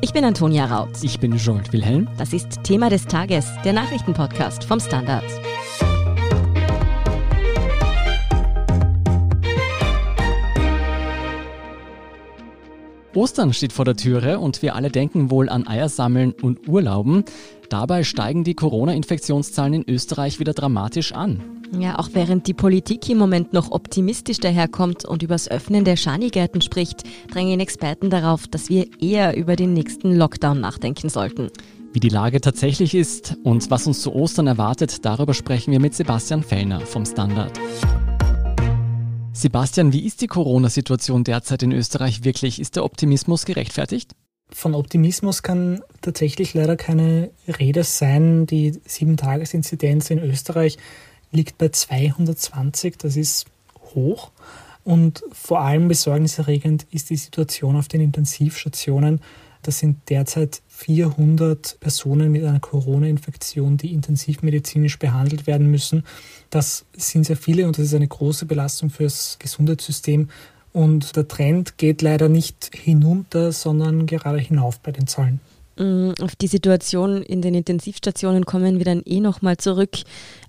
Ich bin Antonia Raut. Ich bin Jolt Wilhelm. Das ist Thema des Tages, der Nachrichtenpodcast vom Standard. Ostern steht vor der Türe und wir alle denken wohl an Eiersammeln und Urlauben. Dabei steigen die Corona-Infektionszahlen in Österreich wieder dramatisch an. Ja, auch während die Politik im Moment noch optimistisch daherkommt und übers Öffnen der Schanigärten spricht, drängen Experten darauf, dass wir eher über den nächsten Lockdown nachdenken sollten. Wie die Lage tatsächlich ist und was uns zu Ostern erwartet, darüber sprechen wir mit Sebastian Fellner vom Standard. Sebastian, wie ist die Corona-Situation derzeit in Österreich wirklich? Ist der Optimismus gerechtfertigt? Von Optimismus kann tatsächlich leider keine Rede sein. Die Sieben-Tages-Inzidenz in Österreich liegt bei 220. Das ist hoch. Und vor allem besorgniserregend ist die Situation auf den Intensivstationen. Das sind derzeit 400 Personen mit einer Corona-Infektion, die intensivmedizinisch behandelt werden müssen. Das sind sehr viele und das ist eine große Belastung für das Gesundheitssystem. Und der Trend geht leider nicht hinunter, sondern gerade hinauf bei den Zahlen. Mm, auf die Situation in den Intensivstationen kommen wir dann eh nochmal zurück.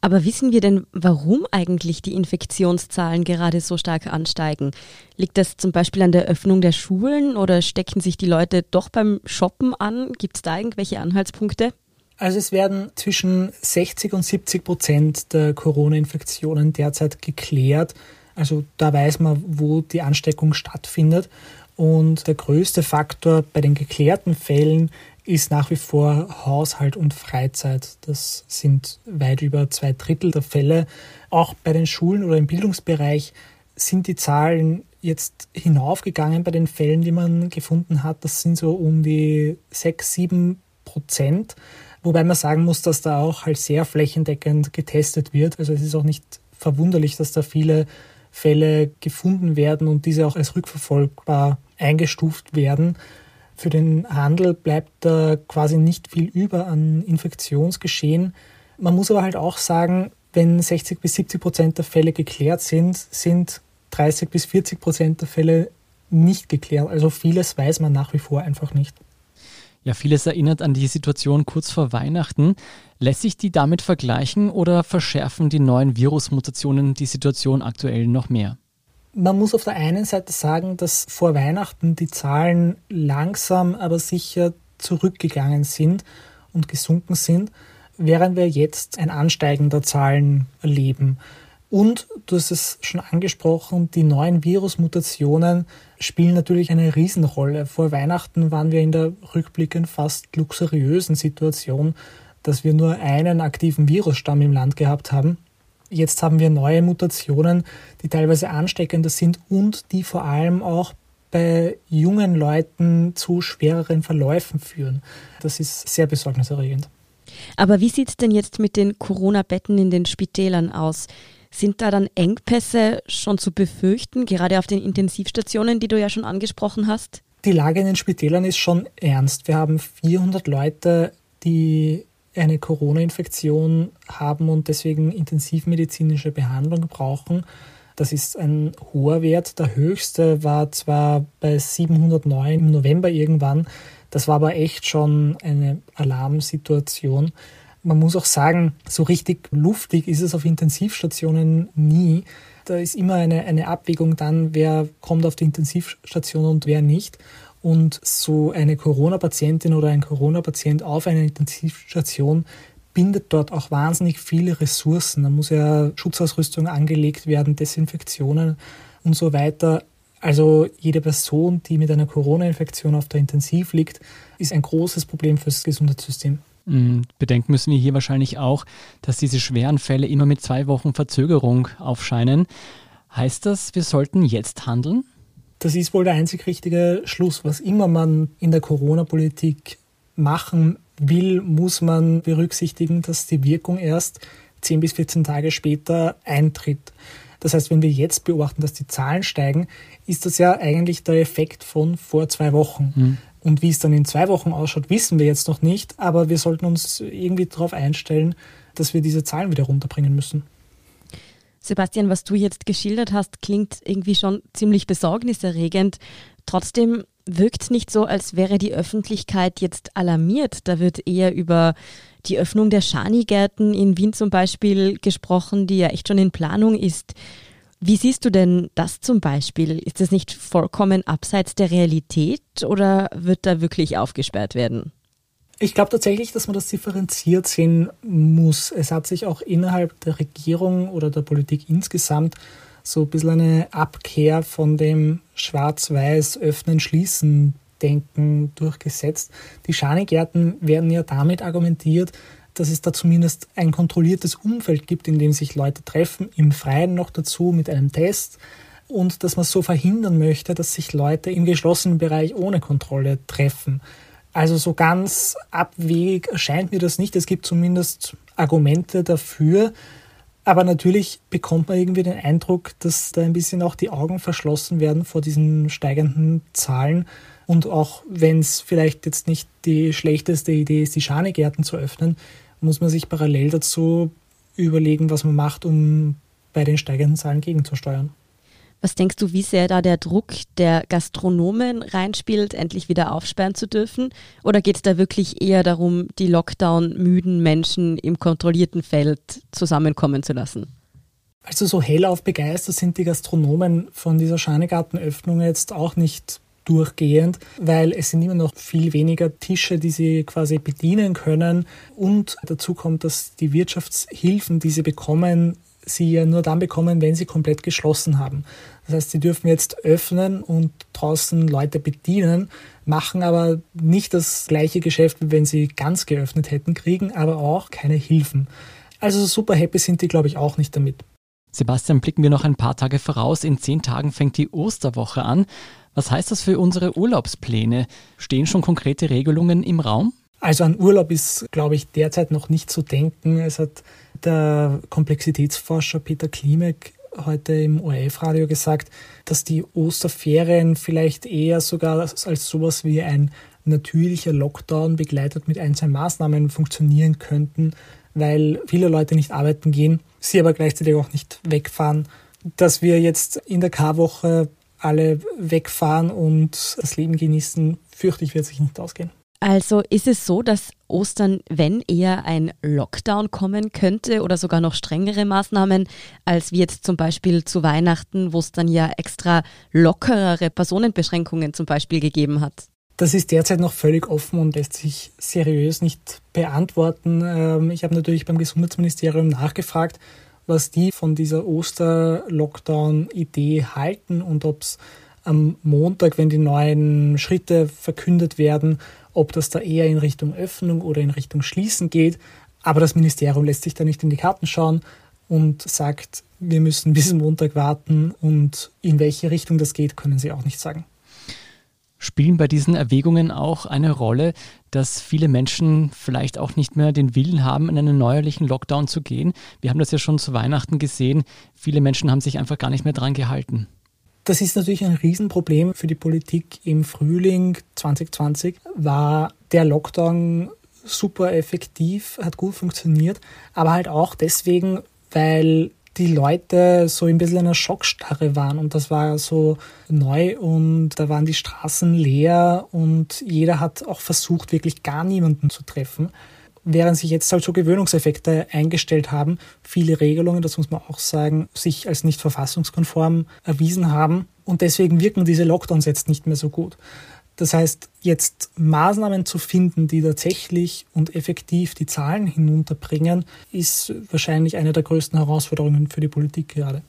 Aber wissen wir denn, warum eigentlich die Infektionszahlen gerade so stark ansteigen? Liegt das zum Beispiel an der Öffnung der Schulen oder stecken sich die Leute doch beim Shoppen an? Gibt es da irgendwelche Anhaltspunkte? Also es werden zwischen 60 und 70 Prozent der Corona-Infektionen derzeit geklärt. Also da weiß man, wo die Ansteckung stattfindet. Und der größte Faktor bei den geklärten Fällen ist nach wie vor Haushalt und Freizeit. Das sind weit über zwei Drittel der Fälle. Auch bei den Schulen oder im Bildungsbereich sind die Zahlen jetzt hinaufgegangen bei den Fällen, die man gefunden hat. Das sind so um die sechs, sieben Prozent. Wobei man sagen muss, dass da auch halt sehr flächendeckend getestet wird. Also es ist auch nicht verwunderlich, dass da viele Fälle gefunden werden und diese auch als rückverfolgbar eingestuft werden. Für den Handel bleibt da quasi nicht viel über an Infektionsgeschehen. Man muss aber halt auch sagen, wenn 60 bis 70 Prozent der Fälle geklärt sind, sind 30 bis 40 Prozent der Fälle nicht geklärt. Also vieles weiß man nach wie vor einfach nicht. Ja, vieles erinnert an die Situation kurz vor Weihnachten. Lässt sich die damit vergleichen oder verschärfen die neuen Virusmutationen die Situation aktuell noch mehr? Man muss auf der einen Seite sagen, dass vor Weihnachten die Zahlen langsam, aber sicher zurückgegangen sind und gesunken sind, während wir jetzt ein Ansteigen der Zahlen erleben. Und du hast es schon angesprochen, die neuen Virusmutationen spielen natürlich eine Riesenrolle. Vor Weihnachten waren wir in der rückblickend fast luxuriösen Situation, dass wir nur einen aktiven Virusstamm im Land gehabt haben. Jetzt haben wir neue Mutationen, die teilweise ansteckender sind und die vor allem auch bei jungen Leuten zu schwereren Verläufen führen. Das ist sehr besorgniserregend. Aber wie sieht es denn jetzt mit den Corona-Betten in den Spitälern aus? Sind da dann Engpässe schon zu befürchten, gerade auf den Intensivstationen, die du ja schon angesprochen hast? Die Lage in den Spitälern ist schon ernst. Wir haben 400 Leute, die eine Corona-Infektion haben und deswegen intensivmedizinische Behandlung brauchen. Das ist ein hoher Wert. Der höchste war zwar bei 709 im November irgendwann, das war aber echt schon eine Alarmsituation. Man muss auch sagen, so richtig luftig ist es auf Intensivstationen nie. Da ist immer eine, eine Abwägung dann, wer kommt auf die Intensivstation und wer nicht. Und so eine Corona-Patientin oder ein Corona-Patient auf einer Intensivstation bindet dort auch wahnsinnig viele Ressourcen. Da muss ja Schutzausrüstung angelegt werden, Desinfektionen und so weiter. Also jede Person, die mit einer Corona-Infektion auf der Intensiv liegt, ist ein großes Problem fürs Gesundheitssystem. Mm, bedenken müssen wir hier wahrscheinlich auch, dass diese schweren Fälle immer mit zwei Wochen Verzögerung aufscheinen. Heißt das, wir sollten jetzt handeln? Das ist wohl der einzig richtige Schluss. Was immer man in der Corona-Politik machen will, muss man berücksichtigen, dass die Wirkung erst 10 bis 14 Tage später eintritt. Das heißt, wenn wir jetzt beobachten, dass die Zahlen steigen, ist das ja eigentlich der Effekt von vor zwei Wochen. Mhm. Und wie es dann in zwei Wochen ausschaut, wissen wir jetzt noch nicht, aber wir sollten uns irgendwie darauf einstellen, dass wir diese Zahlen wieder runterbringen müssen. Sebastian, was du jetzt geschildert hast, klingt irgendwie schon ziemlich besorgniserregend. Trotzdem wirkt nicht so, als wäre die Öffentlichkeit jetzt alarmiert. Da wird eher über die Öffnung der Schanigärten in Wien zum Beispiel gesprochen, die ja echt schon in Planung ist. Wie siehst du denn das zum Beispiel? Ist das nicht vollkommen abseits der Realität oder wird da wirklich aufgesperrt werden? Ich glaube tatsächlich, dass man das differenziert sehen muss. Es hat sich auch innerhalb der Regierung oder der Politik insgesamt so ein bisschen eine Abkehr von dem Schwarz-Weiß Öffnen, Schließen Denken durchgesetzt. Die Schanigärten werden ja damit argumentiert, dass es da zumindest ein kontrolliertes Umfeld gibt, in dem sich Leute treffen, im Freien noch dazu mit einem Test und dass man so verhindern möchte, dass sich Leute im geschlossenen Bereich ohne Kontrolle treffen. Also so ganz abwegig erscheint mir das nicht. Es gibt zumindest Argumente dafür. Aber natürlich bekommt man irgendwie den Eindruck, dass da ein bisschen auch die Augen verschlossen werden vor diesen steigenden Zahlen. Und auch wenn es vielleicht jetzt nicht die schlechteste Idee ist, die Schanigärten zu öffnen, muss man sich parallel dazu überlegen, was man macht, um bei den steigenden Zahlen gegenzusteuern. Was denkst du, wie sehr da der Druck der Gastronomen reinspielt, endlich wieder aufsperren zu dürfen? Oder geht es da wirklich eher darum, die Lockdown-müden Menschen im kontrollierten Feld zusammenkommen zu lassen? Also so hellauf begeistert sind die Gastronomen von dieser Schanigartenöffnung jetzt auch nicht durchgehend, weil es sind immer noch viel weniger Tische, die sie quasi bedienen können. Und dazu kommt, dass die Wirtschaftshilfen, die sie bekommen, sie ja nur dann bekommen, wenn sie komplett geschlossen haben. Das heißt, sie dürfen jetzt öffnen und draußen Leute bedienen, machen aber nicht das gleiche Geschäft, wie wenn sie ganz geöffnet hätten, kriegen aber auch keine Hilfen. Also super happy sind die, glaube ich, auch nicht damit. Sebastian, blicken wir noch ein paar Tage voraus. In zehn Tagen fängt die Osterwoche an. Was heißt das für unsere Urlaubspläne? Stehen schon konkrete Regelungen im Raum? Also an Urlaub ist, glaube ich, derzeit noch nicht zu denken. Es hat der Komplexitätsforscher Peter Klimek heute im ORF-Radio gesagt, dass die Osterferien vielleicht eher sogar als sowas wie ein natürlicher Lockdown begleitet mit einzelnen Maßnahmen funktionieren könnten, weil viele Leute nicht arbeiten gehen, sie aber gleichzeitig auch nicht wegfahren. Dass wir jetzt in der Karwoche alle wegfahren und das Leben genießen, fürchte ich, wird sich nicht ausgehen. Also ist es so, dass Ostern, wenn eher ein Lockdown kommen könnte oder sogar noch strengere Maßnahmen, als wie jetzt zum Beispiel zu Weihnachten, wo es dann ja extra lockerere Personenbeschränkungen zum Beispiel gegeben hat? Das ist derzeit noch völlig offen und lässt sich seriös nicht beantworten. Ähm, ich habe natürlich beim Gesundheitsministerium nachgefragt, was die von dieser Oster-Lockdown-Idee halten und ob es am Montag, wenn die neuen Schritte verkündet werden, ob das da eher in Richtung Öffnung oder in Richtung Schließen geht. Aber das Ministerium lässt sich da nicht in die Karten schauen und sagt, wir müssen bis Montag warten und in welche Richtung das geht, können sie auch nicht sagen. Spielen bei diesen Erwägungen auch eine Rolle, dass viele Menschen vielleicht auch nicht mehr den Willen haben, in einen neuerlichen Lockdown zu gehen? Wir haben das ja schon zu Weihnachten gesehen. Viele Menschen haben sich einfach gar nicht mehr dran gehalten. Das ist natürlich ein Riesenproblem für die Politik. Im Frühling 2020 war der Lockdown super effektiv, hat gut funktioniert, aber halt auch deswegen, weil die Leute so ein bisschen in einer Schockstarre waren und das war so neu und da waren die Straßen leer und jeder hat auch versucht, wirklich gar niemanden zu treffen während sich jetzt halt so Gewöhnungseffekte eingestellt haben, viele Regelungen, das muss man auch sagen, sich als nicht verfassungskonform erwiesen haben. Und deswegen wirken diese Lockdowns jetzt nicht mehr so gut. Das heißt, jetzt Maßnahmen zu finden, die tatsächlich und effektiv die Zahlen hinunterbringen, ist wahrscheinlich eine der größten Herausforderungen für die Politik gerade.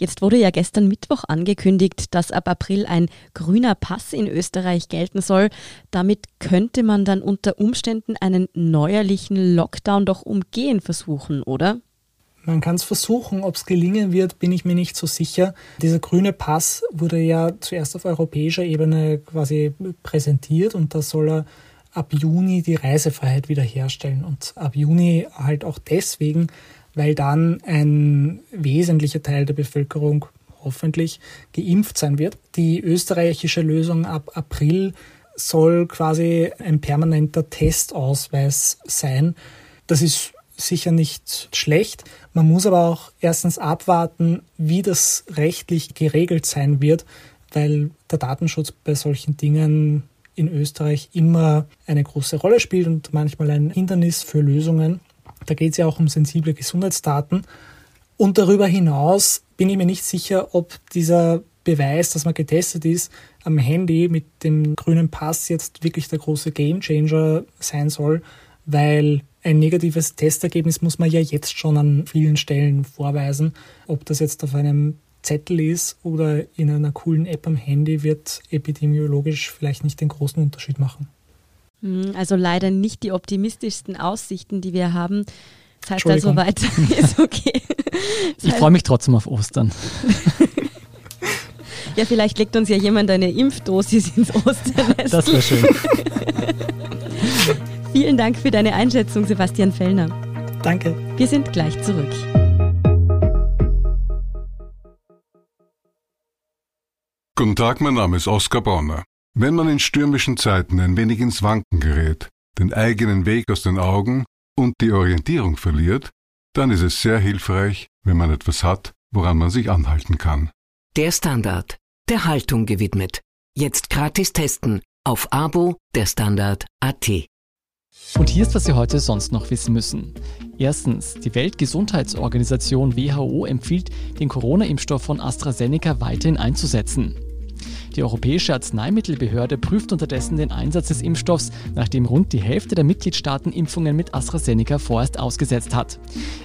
Jetzt wurde ja gestern Mittwoch angekündigt, dass ab April ein grüner Pass in Österreich gelten soll. Damit könnte man dann unter Umständen einen neuerlichen Lockdown doch umgehen versuchen, oder? Man kann es versuchen, ob es gelingen wird, bin ich mir nicht so sicher. Dieser grüne Pass wurde ja zuerst auf europäischer Ebene quasi präsentiert und da soll er ab Juni die Reisefreiheit wiederherstellen. Und ab Juni halt auch deswegen, weil dann ein wesentlicher Teil der Bevölkerung hoffentlich geimpft sein wird. Die österreichische Lösung ab April soll quasi ein permanenter Testausweis sein. Das ist sicher nicht schlecht. Man muss aber auch erstens abwarten, wie das rechtlich geregelt sein wird, weil der Datenschutz bei solchen Dingen in Österreich immer eine große Rolle spielt und manchmal ein Hindernis für Lösungen. Da geht es ja auch um sensible Gesundheitsdaten. Und darüber hinaus bin ich mir nicht sicher, ob dieser Beweis, dass man getestet ist, am Handy mit dem grünen Pass jetzt wirklich der große Gamechanger sein soll, weil ein negatives Testergebnis muss man ja jetzt schon an vielen Stellen vorweisen. Ob das jetzt auf einem Zettel ist oder in einer coolen App am Handy, wird epidemiologisch vielleicht nicht den großen Unterschied machen. Hm, also leider nicht die optimistischsten Aussichten, die wir haben. Das heißt also weiter ist okay. Das ich freue mich trotzdem auf Ostern. ja, vielleicht legt uns ja jemand eine Impfdosis ins Osternest. Das wäre schön. Vielen Dank für deine Einschätzung, Sebastian Fellner. Danke. Wir sind gleich zurück. Guten Tag, mein Name ist Oskar Bonner. Wenn man in stürmischen Zeiten ein wenig ins Wanken gerät, den eigenen Weg aus den Augen und die Orientierung verliert, dann ist es sehr hilfreich, wenn man etwas hat, woran man sich anhalten kann. Der Standard, der Haltung gewidmet. Jetzt gratis testen auf Abo der Standard AT. Und hier ist, was Sie heute sonst noch wissen müssen. Erstens, die Weltgesundheitsorganisation WHO empfiehlt, den Corona-Impfstoff von AstraZeneca weiterhin einzusetzen. Die Europäische Arzneimittelbehörde prüft unterdessen den Einsatz des Impfstoffs, nachdem rund die Hälfte der Mitgliedstaaten Impfungen mit AstraZeneca vorerst ausgesetzt hat.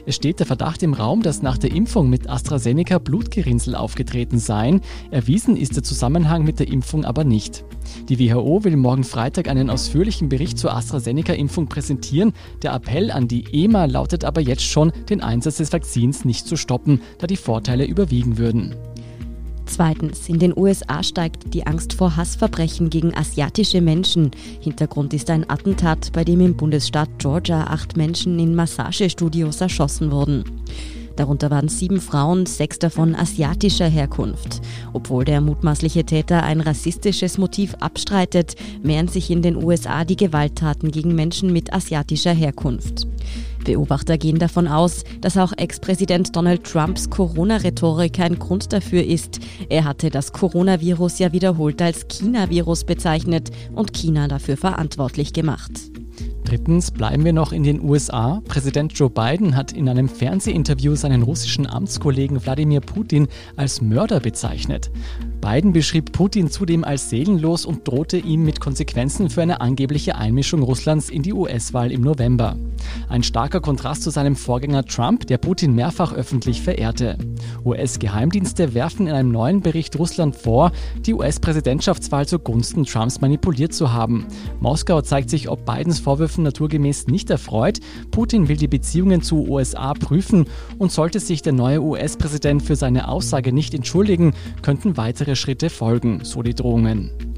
Es steht der Verdacht im Raum, dass nach der Impfung mit AstraZeneca Blutgerinnsel aufgetreten seien. Erwiesen ist der Zusammenhang mit der Impfung aber nicht. Die WHO will morgen Freitag einen ausführlichen Bericht zur AstraZeneca-Impfung präsentieren. Der Appell an die EMA lautet aber jetzt schon, den Einsatz des Vakzins nicht zu stoppen, da die Vorteile überwiegen würden. Zweitens, in den USA steigt die Angst vor Hassverbrechen gegen asiatische Menschen. Hintergrund ist ein Attentat, bei dem im Bundesstaat Georgia acht Menschen in Massagestudios erschossen wurden. Darunter waren sieben Frauen, sechs davon asiatischer Herkunft. Obwohl der mutmaßliche Täter ein rassistisches Motiv abstreitet, mehren sich in den USA die Gewalttaten gegen Menschen mit asiatischer Herkunft. Beobachter gehen davon aus, dass auch Ex-Präsident Donald Trumps Corona-Rhetorik ein Grund dafür ist. Er hatte das Coronavirus ja wiederholt als China-Virus bezeichnet und China dafür verantwortlich gemacht. Drittens bleiben wir noch in den USA. Präsident Joe Biden hat in einem Fernsehinterview seinen russischen Amtskollegen Wladimir Putin als Mörder bezeichnet. Biden beschrieb Putin zudem als seelenlos und drohte ihm mit Konsequenzen für eine angebliche Einmischung Russlands in die US-Wahl im November. Ein starker Kontrast zu seinem Vorgänger Trump, der Putin mehrfach öffentlich verehrte. US-Geheimdienste werfen in einem neuen Bericht Russland vor, die US-Präsidentschaftswahl zugunsten Trumps manipuliert zu haben. Moskau zeigt sich ob Bidens Vorwürfen naturgemäß nicht erfreut. Putin will die Beziehungen zu USA prüfen und sollte sich der neue US-Präsident für seine Aussage nicht entschuldigen, könnten weitere Schritte folgen, so die Drohungen.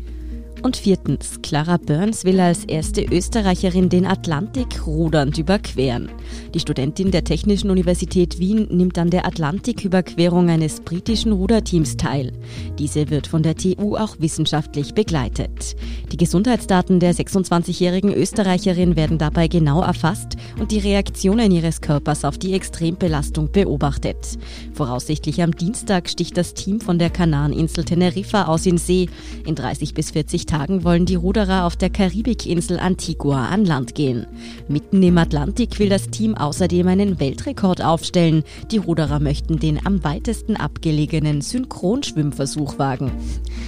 Und viertens, Clara Burns will als erste Österreicherin den Atlantik rudernd überqueren. Die Studentin der Technischen Universität Wien nimmt an der Atlantiküberquerung eines britischen Ruderteams teil. Diese wird von der TU auch wissenschaftlich begleitet. Die Gesundheitsdaten der 26-jährigen Österreicherin werden dabei genau erfasst und die Reaktionen ihres Körpers auf die Extrembelastung beobachtet. Voraussichtlich am Dienstag sticht das Team von der Kanareninsel Teneriffa aus in See. In 30 bis 40 Tagen wollen die Ruderer auf der Karibikinsel Antigua an Land gehen. Mitten im Atlantik will das Team außerdem einen Weltrekord aufstellen. Die Ruderer möchten den am weitesten abgelegenen Synchronschwimmversuch wagen.